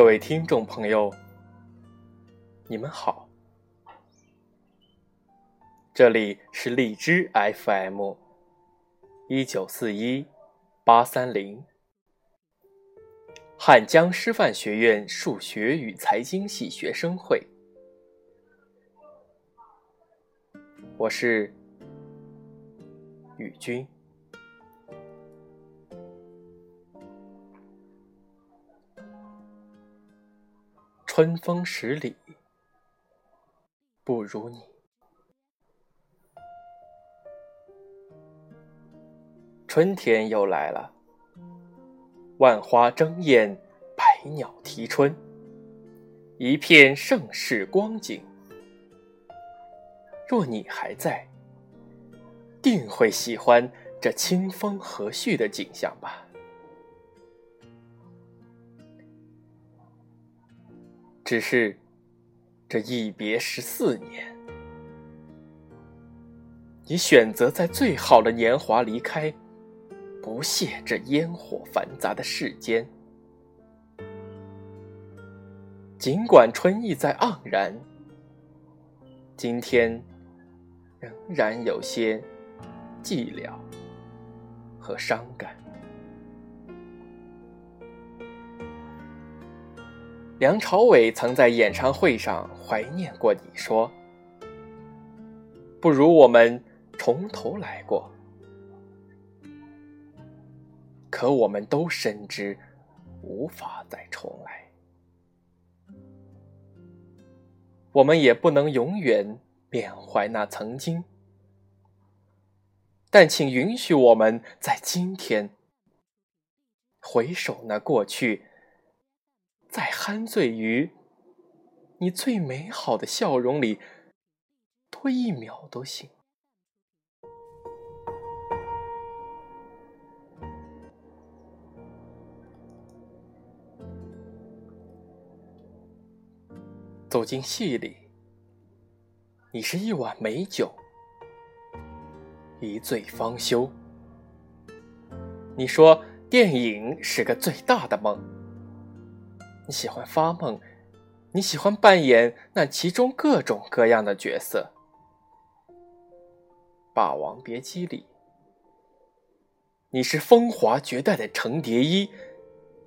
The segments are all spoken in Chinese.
各位听众朋友，你们好，这里是荔枝 FM 一九四一八三零，汉江师范学院数学与财经系学生会，我是宇君。春风十里，不如你。春天又来了，万花争艳，百鸟啼春，一片盛世光景。若你还在，定会喜欢这清风和煦的景象吧。只是这一别十四年，你选择在最好的年华离开，不屑这烟火繁杂的世间。尽管春意在盎然，今天仍然有些寂寥和伤感。梁朝伟曾在演唱会上怀念过你，说：“不如我们从头来过。”可我们都深知，无法再重来。我们也不能永远缅怀那曾经，但请允许我们在今天回首那过去。再酣醉于你最美好的笑容里，多一秒都行。走进戏里，你是一碗美酒，一醉方休。你说电影是个最大的梦。你喜欢发梦，你喜欢扮演那其中各种各样的角色。《霸王别姬》里，你是风华绝代的程蝶衣，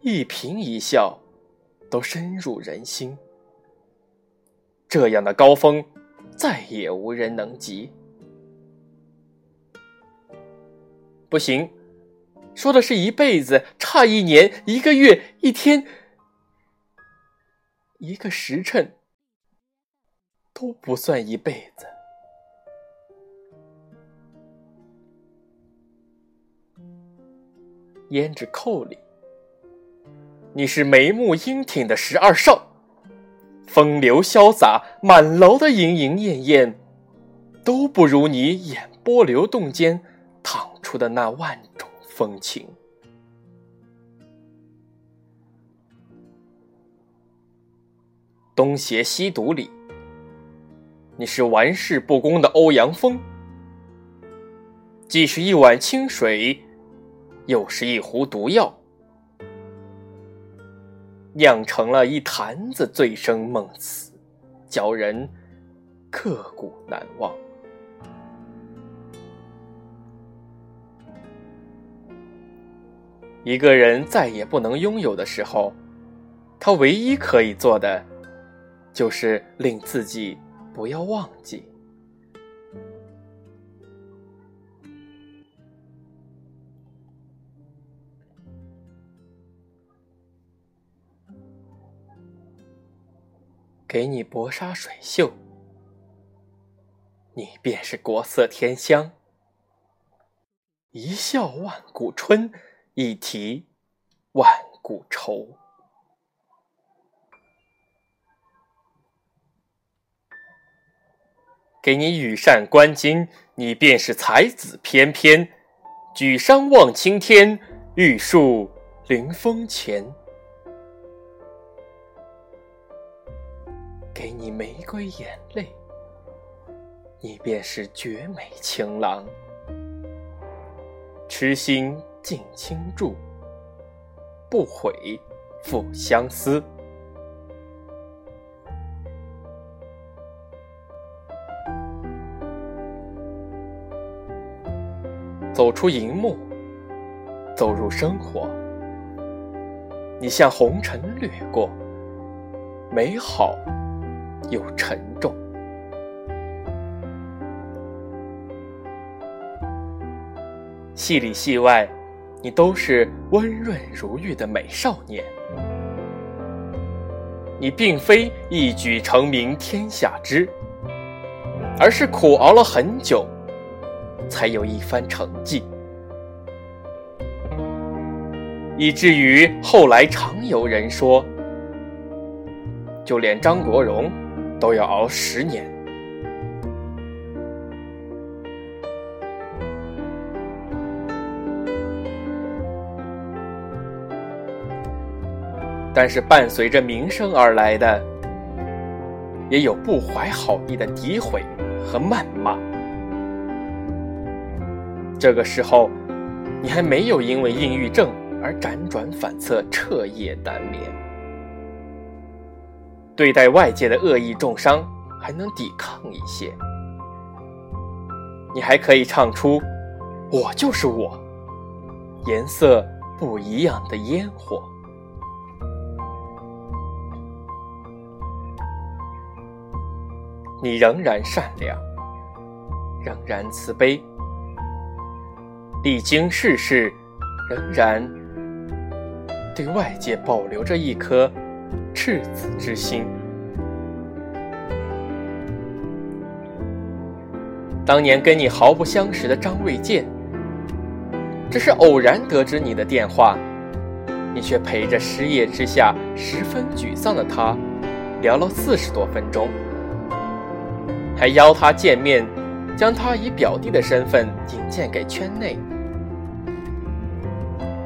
一颦一笑都深入人心。这样的高峰，再也无人能及。不行，说的是一辈子，差一年、一个月、一天。一个时辰都不算一辈子。胭脂扣里，你是眉目英挺的十二少，风流潇洒，满楼的莺莺燕燕，都不如你眼波流动间淌出的那万种风情。东邪西毒里，你是玩世不恭的欧阳锋，既是一碗清水，又是一壶毒药，酿成了一坛子醉生梦死，叫人刻骨难忘。一个人再也不能拥有的时候，他唯一可以做的。就是令自己不要忘记，给你薄纱水袖，你便是国色天香。一笑万古春，一提万古愁。给你羽扇纶巾，你便是才子翩翩；举山望青天，玉树临风前。给你玫瑰眼泪，你便是绝美情郎；痴心尽倾注，不悔复相思。走出荧幕，走入生活。你像红尘掠过，美好又沉重。戏里戏外，你都是温润如玉的美少年。你并非一举成名天下知，而是苦熬了很久，才有一番成绩。以至于后来常有人说，就连张国荣都要熬十年。但是伴随着名声而来的，也有不怀好意的诋毁和谩骂。这个时候，你还没有因为抑郁症。而辗转反侧，彻夜难眠。对待外界的恶意重伤，还能抵抗一些。你还可以唱出“我就是我”，颜色不一样的烟火。你仍然善良，仍然慈悲，历经世事，仍然。对外界保留着一颗赤子之心。当年跟你毫不相识的张卫健，只是偶然得知你的电话，你却陪着失业之下十分沮丧的他，聊了四十多分钟，还邀他见面，将他以表弟的身份引荐给圈内。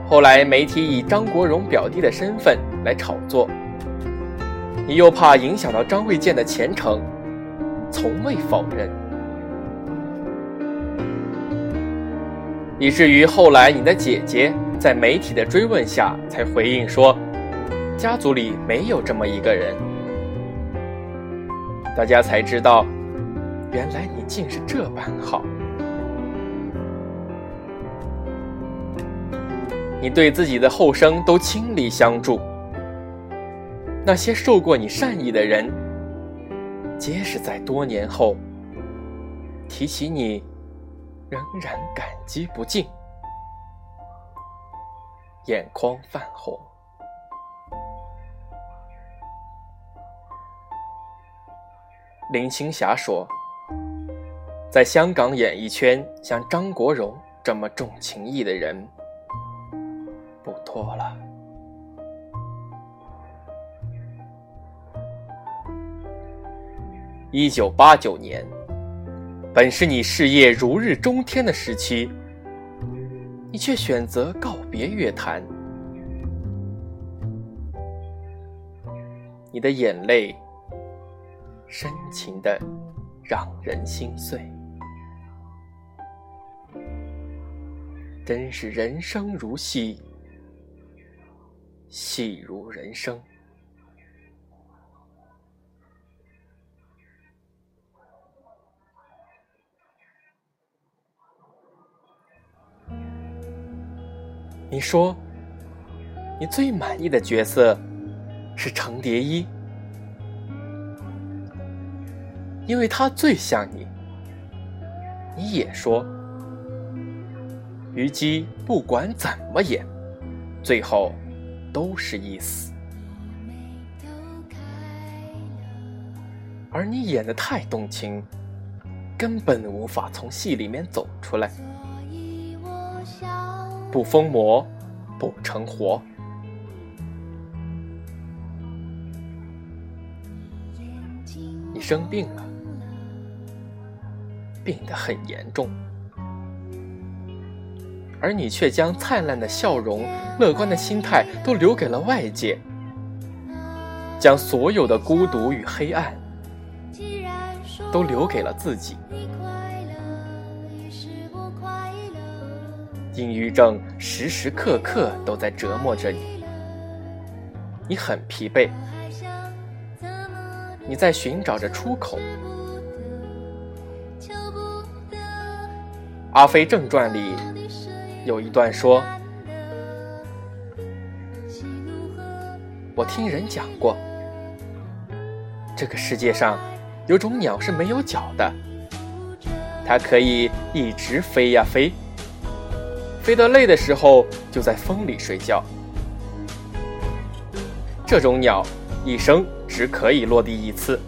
后来媒体以张国荣表弟的身份来炒作，你又怕影响到张卫健的前程，从未否认，以至于后来你的姐姐在媒体的追问下才回应说，家族里没有这么一个人，大家才知道，原来你竟是这般好。你对自己的后生都倾力相助，那些受过你善意的人，皆是在多年后提起你，仍然感激不尽，眼眶泛红。林青霞说：“在香港演艺圈，像张国荣这么重情义的人。”不多了。一九八九年，本是你事业如日中天的时期，你却选择告别乐坛。你的眼泪深情的，让人心碎。真是人生如戏。戏如人生。你说，你最满意的角色是程蝶衣，因为他最像你。你也说，虞姬不管怎么演，最后。都是意思，而你演的太动情，根本无法从戏里面走出来。不疯魔，不成活。你生病了，病得很严重。而你却将灿烂的笑容、乐观的心态都留给了外界，将所有的孤独与黑暗都留给了自己。抑郁症时时刻刻都在折磨着你，你很疲惫，你在寻找着出口。阿飞正传》里有一段说：“我听人讲过，这个世界上有种鸟是没有脚的，它可以一直飞呀飞，飞得累的时候就在风里睡觉。这种鸟一生只可以落地一次，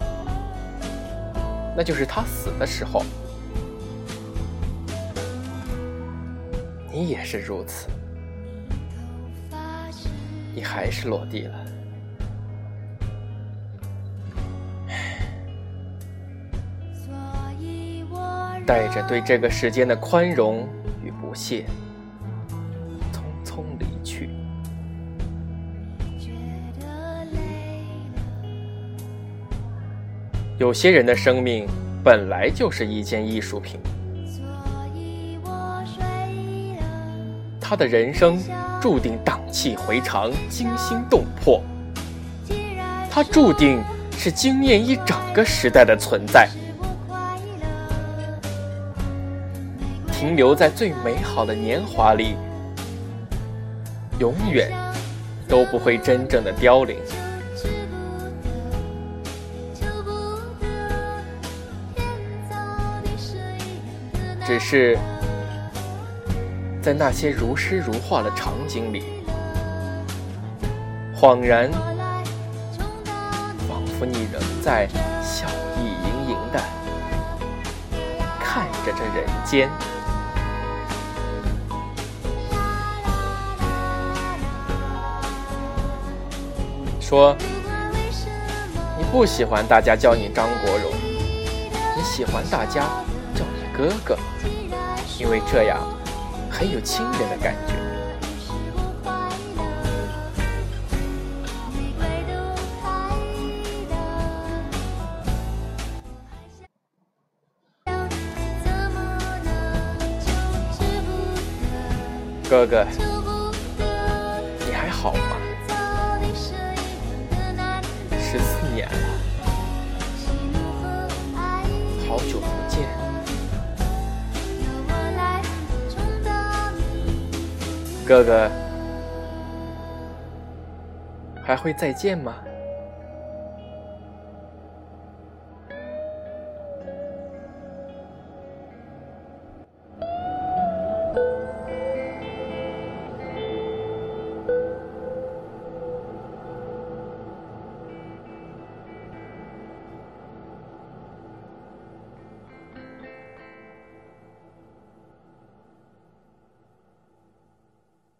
那就是它死的时候。”你也是如此，你还是落地了。带着对这个世间的宽容与不屑，匆匆离去。有些人的生命本来就是一件艺术品。他的人生注定荡气回肠、惊心动魄，他注定是惊艳一整个时代的存在。停留在最美好的年华里，永远都不会真正的凋零。只是。在那些如诗如画的场景里，恍然，仿佛你仍在笑意盈盈的看着这人间。说，你不喜欢大家叫你张国荣，你喜欢大家叫你哥哥，因为这样。很有亲人的感觉。哥哥，哥哥，还会再见吗？